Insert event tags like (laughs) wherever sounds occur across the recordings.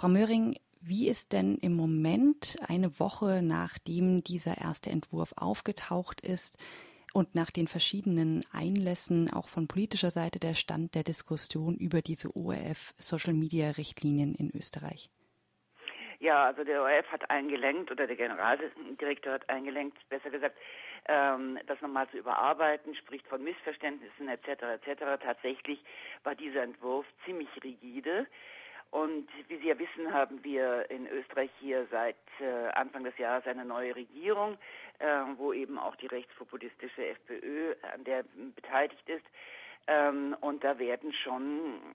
Frau Möhring, wie ist denn im Moment eine Woche nachdem dieser erste Entwurf aufgetaucht ist und nach den verschiedenen Einlässen auch von politischer Seite der Stand der Diskussion über diese ORF Social Media Richtlinien in Österreich? Ja, also der ORF hat eingelenkt oder der Generaldirektor hat eingelenkt, besser gesagt, ähm, das nochmal zu überarbeiten, spricht von Missverständnissen etc. etc. Tatsächlich war dieser Entwurf ziemlich rigide. Und wie Sie ja wissen, haben wir in Österreich hier seit äh, Anfang des Jahres eine neue Regierung, äh, wo eben auch die rechtspopulistische FPÖ an der beteiligt ist. Ähm, und da werden schon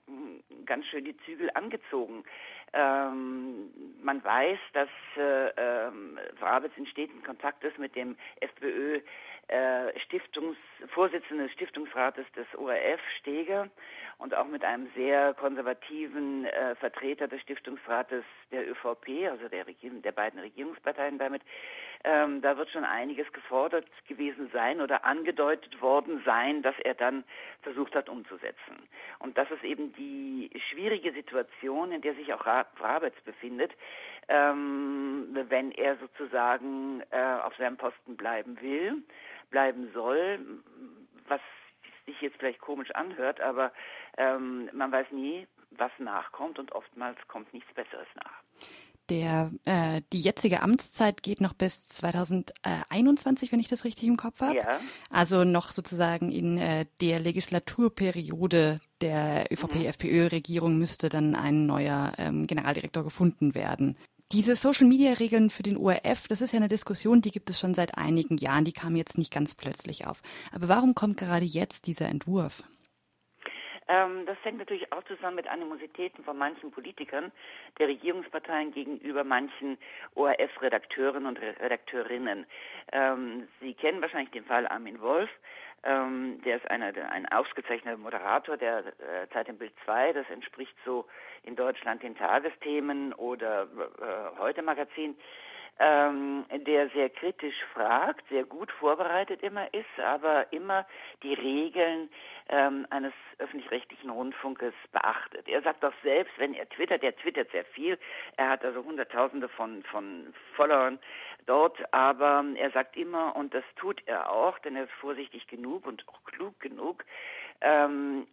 ganz schön die Zügel angezogen. Ähm, man weiß, dass äh, ähm, in steten Kontakt ist mit dem FPÖ Stiftungs Vorsitzenden des Stiftungsrates des ORF, Steger, und auch mit einem sehr konservativen äh, Vertreter des Stiftungsrates der ÖVP, also der, Regierung, der beiden Regierungsparteien damit. Ähm, da wird schon einiges gefordert gewesen sein oder angedeutet worden sein, dass er dann versucht hat umzusetzen. Und das ist eben die schwierige Situation, in der sich auch Rabitz befindet, ähm, wenn er sozusagen äh, auf seinem Posten bleiben will bleiben soll, was sich jetzt vielleicht komisch anhört, aber ähm, man weiß nie, was nachkommt und oftmals kommt nichts Besseres nach. Der, äh, die jetzige Amtszeit geht noch bis 2021, wenn ich das richtig im Kopf habe. Ja. Also noch sozusagen in äh, der Legislaturperiode der ÖVP-FPÖ-Regierung müsste dann ein neuer ähm, Generaldirektor gefunden werden. Diese Social-Media-Regeln für den ORF, das ist ja eine Diskussion, die gibt es schon seit einigen Jahren, die kam jetzt nicht ganz plötzlich auf. Aber warum kommt gerade jetzt dieser Entwurf? Ähm, das hängt natürlich auch zusammen mit Animositäten von manchen Politikern der Regierungsparteien gegenüber manchen ORF-Redakteuren und Redakteurinnen. Ähm, Sie kennen wahrscheinlich den Fall Armin Wolf. Ähm, der ist einer, ein ausgezeichneter Moderator der äh, Zeit im Bild 2. Das entspricht so in Deutschland den Tagesthemen oder äh, heute Magazin ähm, der sehr kritisch fragt, sehr gut vorbereitet immer ist, aber immer die Regeln ähm, eines öffentlich-rechtlichen Rundfunkes beachtet. Er sagt doch selbst, wenn er twittert, er twittert sehr viel, er hat also Hunderttausende von, von Followern dort, aber er sagt immer, und das tut er auch, denn er ist vorsichtig genug und auch klug genug, ähm,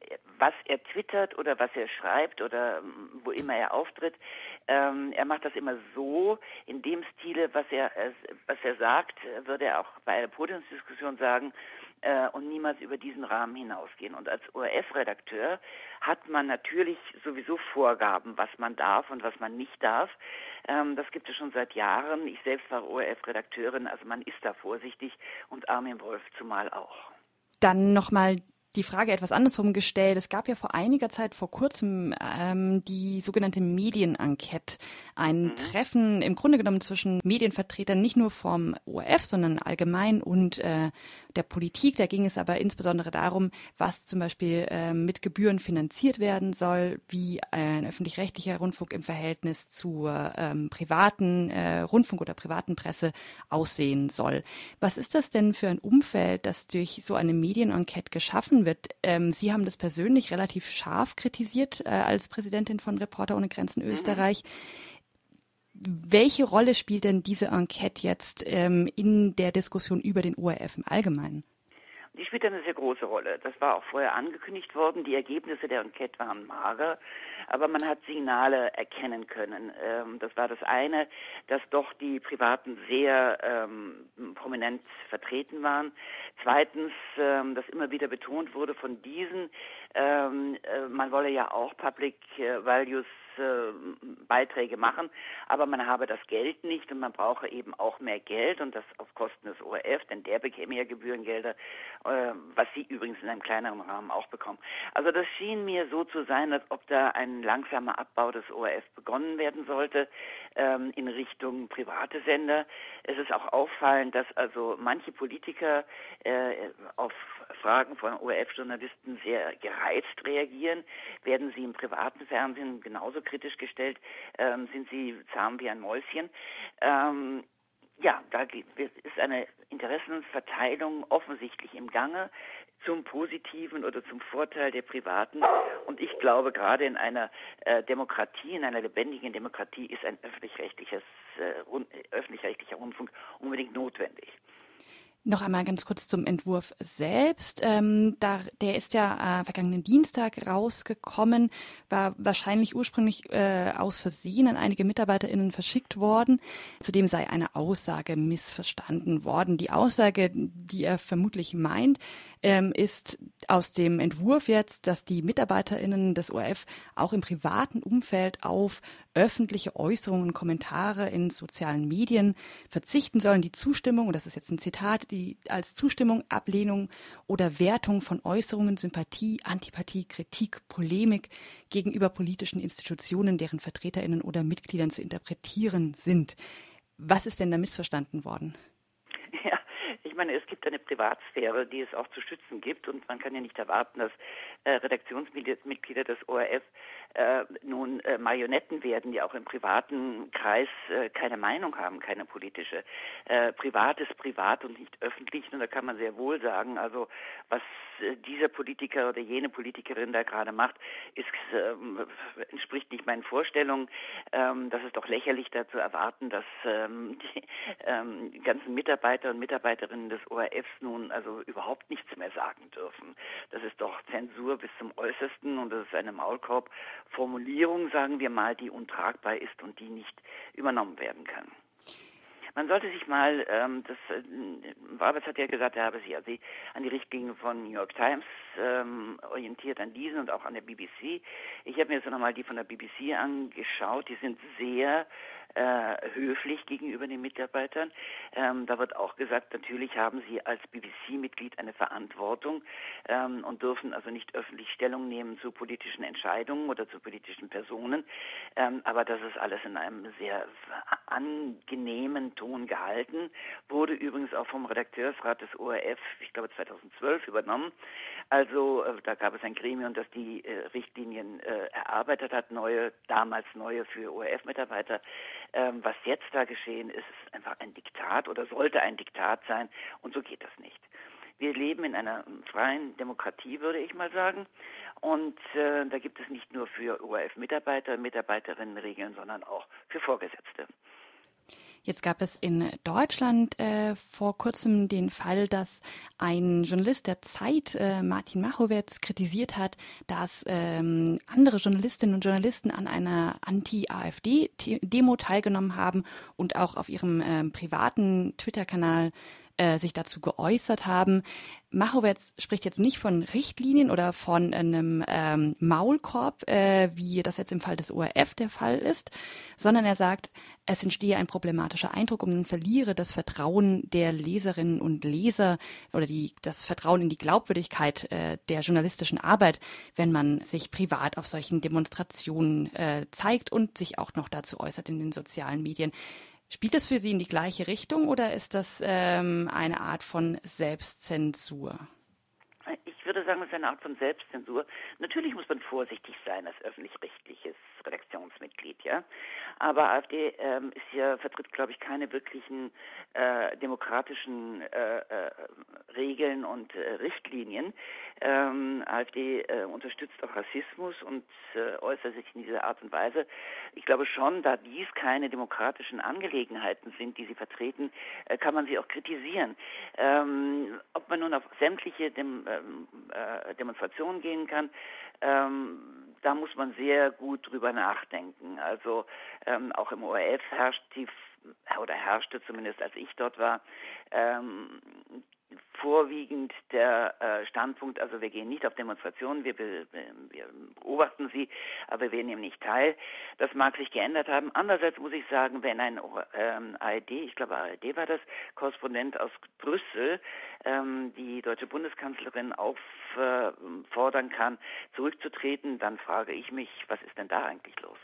was er twittert oder was er schreibt oder ähm, wo immer er auftritt. Ähm, er macht das immer so, in dem Stile, was er, äh, was er sagt, würde er auch bei einer Podiumsdiskussion sagen, äh, und niemals über diesen Rahmen hinausgehen. Und als ORF-Redakteur hat man natürlich sowieso Vorgaben, was man darf und was man nicht darf. Ähm, das gibt es schon seit Jahren. Ich selbst war ORF-Redakteurin, also man ist da vorsichtig und Armin Wolf zumal auch. Dann nochmal die Frage etwas andersrum gestellt. Es gab ja vor einiger Zeit, vor kurzem, ähm, die sogenannte Medienenquete. Ein mhm. Treffen im Grunde genommen zwischen Medienvertretern, nicht nur vom ORF, sondern allgemein und äh, der Politik. Da ging es aber insbesondere darum, was zum Beispiel äh, mit Gebühren finanziert werden soll, wie ein öffentlich-rechtlicher Rundfunk im Verhältnis zur ähm, privaten äh, Rundfunk oder privaten Presse aussehen soll. Was ist das denn für ein Umfeld, das durch so eine Medienenquete geschaffen wird? Ähm, Sie haben das persönlich relativ scharf kritisiert äh, als Präsidentin von Reporter ohne Grenzen mhm. Österreich. Mhm welche Rolle spielt denn diese Enquete jetzt ähm, in der Diskussion über den ORF im Allgemeinen? Die spielt eine sehr große Rolle. Das war auch vorher angekündigt worden. Die Ergebnisse der Enquete waren mager, aber man hat Signale erkennen können. Ähm, das war das eine, dass doch die Privaten sehr ähm, prominent vertreten waren. Zweitens, ähm, dass immer wieder betont wurde von diesen, ähm, äh, man wolle ja auch Public äh, Values Beiträge machen, aber man habe das Geld nicht und man brauche eben auch mehr Geld und das auf Kosten des ORF, denn der bekäme ja Gebührengelder, äh, was sie übrigens in einem kleineren Rahmen auch bekommen. Also das schien mir so zu sein, als ob da ein langsamer Abbau des ORF begonnen werden sollte ähm, in Richtung private Sender. Es ist auch auffallend, dass also manche Politiker äh, auf Fragen von ORF-Journalisten sehr gereizt reagieren. Werden sie im privaten Fernsehen genauso kritisch gestellt, ähm, sind sie zahm wie ein Mäuschen. Ähm, ja, da ist eine Interessenverteilung offensichtlich im Gange zum Positiven oder zum Vorteil der Privaten. Und ich glaube, gerade in einer äh, Demokratie, in einer lebendigen Demokratie ist ein öffentlich-rechtliches, äh, öffentlich-rechtlicher Rundfunk unbedingt notwendig. Noch einmal ganz kurz zum Entwurf selbst. Ähm, da, der ist ja äh, vergangenen Dienstag rausgekommen, war wahrscheinlich ursprünglich äh, aus Versehen an einige MitarbeiterInnen verschickt worden. Zudem sei eine Aussage missverstanden worden. Die Aussage, die er vermutlich meint, ähm, ist aus dem Entwurf jetzt, dass die MitarbeiterInnen des ORF auch im privaten Umfeld auf öffentliche Äußerungen und Kommentare in sozialen Medien verzichten sollen. Die Zustimmung, und das ist jetzt ein Zitat, die als Zustimmung, Ablehnung oder Wertung von Äußerungen, Sympathie, Antipathie, Kritik, Polemik gegenüber politischen Institutionen, deren VertreterInnen oder Mitgliedern zu interpretieren sind. Was ist denn da missverstanden worden? Meine, es gibt eine Privatsphäre, die es auch zu schützen gibt und man kann ja nicht erwarten, dass äh, Redaktionsmitglieder des ORF äh, nun äh, Marionetten werden, die auch im privaten Kreis äh, keine Meinung haben, keine politische. Äh, privat ist privat und nicht öffentlich und da kann man sehr wohl sagen, also was dieser Politiker oder jene Politikerin da gerade macht, ist, ähm, entspricht nicht meinen Vorstellungen. Ähm, das ist doch lächerlich da zu erwarten, dass ähm, (laughs) die ähm, ganzen Mitarbeiter und Mitarbeiterinnen des ORFs nun also überhaupt nichts mehr sagen dürfen. Das ist doch Zensur bis zum Äußersten und das ist eine Maulkorb Formulierung, sagen wir mal, die untragbar ist und die nicht übernommen werden kann. Man sollte sich mal, ähm, das äh, Wabers hat ja gesagt, er habe sich also an die Richtlinien von New York Times ähm, orientiert, an diesen und auch an der BBC. Ich habe mir jetzt nochmal die von der BBC angeschaut. Die sind sehr äh, höflich gegenüber den Mitarbeitern. Ähm, da wird auch gesagt, natürlich haben sie als BBC-Mitglied eine Verantwortung ähm, und dürfen also nicht öffentlich Stellung nehmen zu politischen Entscheidungen oder zu politischen Personen. Ähm, aber das ist alles in einem sehr angenehmen Ton gehalten, wurde übrigens auch vom Redakteursrat des ORF, ich glaube 2012, übernommen. Also äh, da gab es ein Gremium, das die äh, Richtlinien äh, erarbeitet hat, neue, damals neue für ORF-Mitarbeiter. Ähm, was jetzt da geschehen ist, ist einfach ein Diktat oder sollte ein Diktat sein und so geht das nicht. Wir leben in einer freien Demokratie, würde ich mal sagen. Und äh, da gibt es nicht nur für ORF-Mitarbeiter, Mitarbeiterinnen Regeln, sondern auch für Vorgesetzte. Jetzt gab es in Deutschland äh, vor kurzem den Fall, dass ein Journalist der Zeit, äh, Martin Machowetz, kritisiert hat, dass ähm, andere Journalistinnen und Journalisten an einer Anti-AfD-Demo teilgenommen haben und auch auf ihrem äh, privaten Twitter-Kanal äh, sich dazu geäußert haben. Machowetz spricht jetzt nicht von Richtlinien oder von einem ähm, Maulkorb, äh, wie das jetzt im Fall des ORF der Fall ist, sondern er sagt, es entstehe ein problematischer Eindruck und man verliere das Vertrauen der Leserinnen und Leser oder die, das Vertrauen in die Glaubwürdigkeit äh, der journalistischen Arbeit, wenn man sich privat auf solchen Demonstrationen äh, zeigt und sich auch noch dazu äußert in den sozialen Medien. Spielt das für Sie in die gleiche Richtung oder ist das ähm, eine Art von Selbstzensur? Ich würde sagen, es ist eine Art von Selbstzensur. Natürlich muss man vorsichtig sein als öffentlich-rechtliches Redaktionsmitglied, ja. Aber AfD ähm, ist ja, vertritt, glaube ich, keine wirklichen äh, demokratischen äh, äh, Regeln und äh, Richtlinien. Ähm, AfD äh, unterstützt auch Rassismus und äh, äußert sich in dieser Art und Weise. Ich glaube schon, da dies keine demokratischen Angelegenheiten sind, die sie vertreten, äh, kann man sie auch kritisieren. Ähm, ob man nun auf sämtliche Dem ähm, äh, Demonstrationen gehen kann, ähm, da muss man sehr gut drüber nachdenken. Also ähm, auch im ORF herrscht die oder herrschte zumindest als ich dort war, ähm, vorwiegend der äh, Standpunkt, also wir gehen nicht auf Demonstrationen, wir, be, wir, beobachten sie, aber wir nehmen nicht teil. Das mag sich geändert haben. Andererseits muss ich sagen, wenn ein ähm, ARD, ich glaube ARD war das, Korrespondent aus Brüssel, ähm, die deutsche Bundeskanzlerin auffordern kann, zurückzutreten, dann frage ich mich, was ist denn da eigentlich los?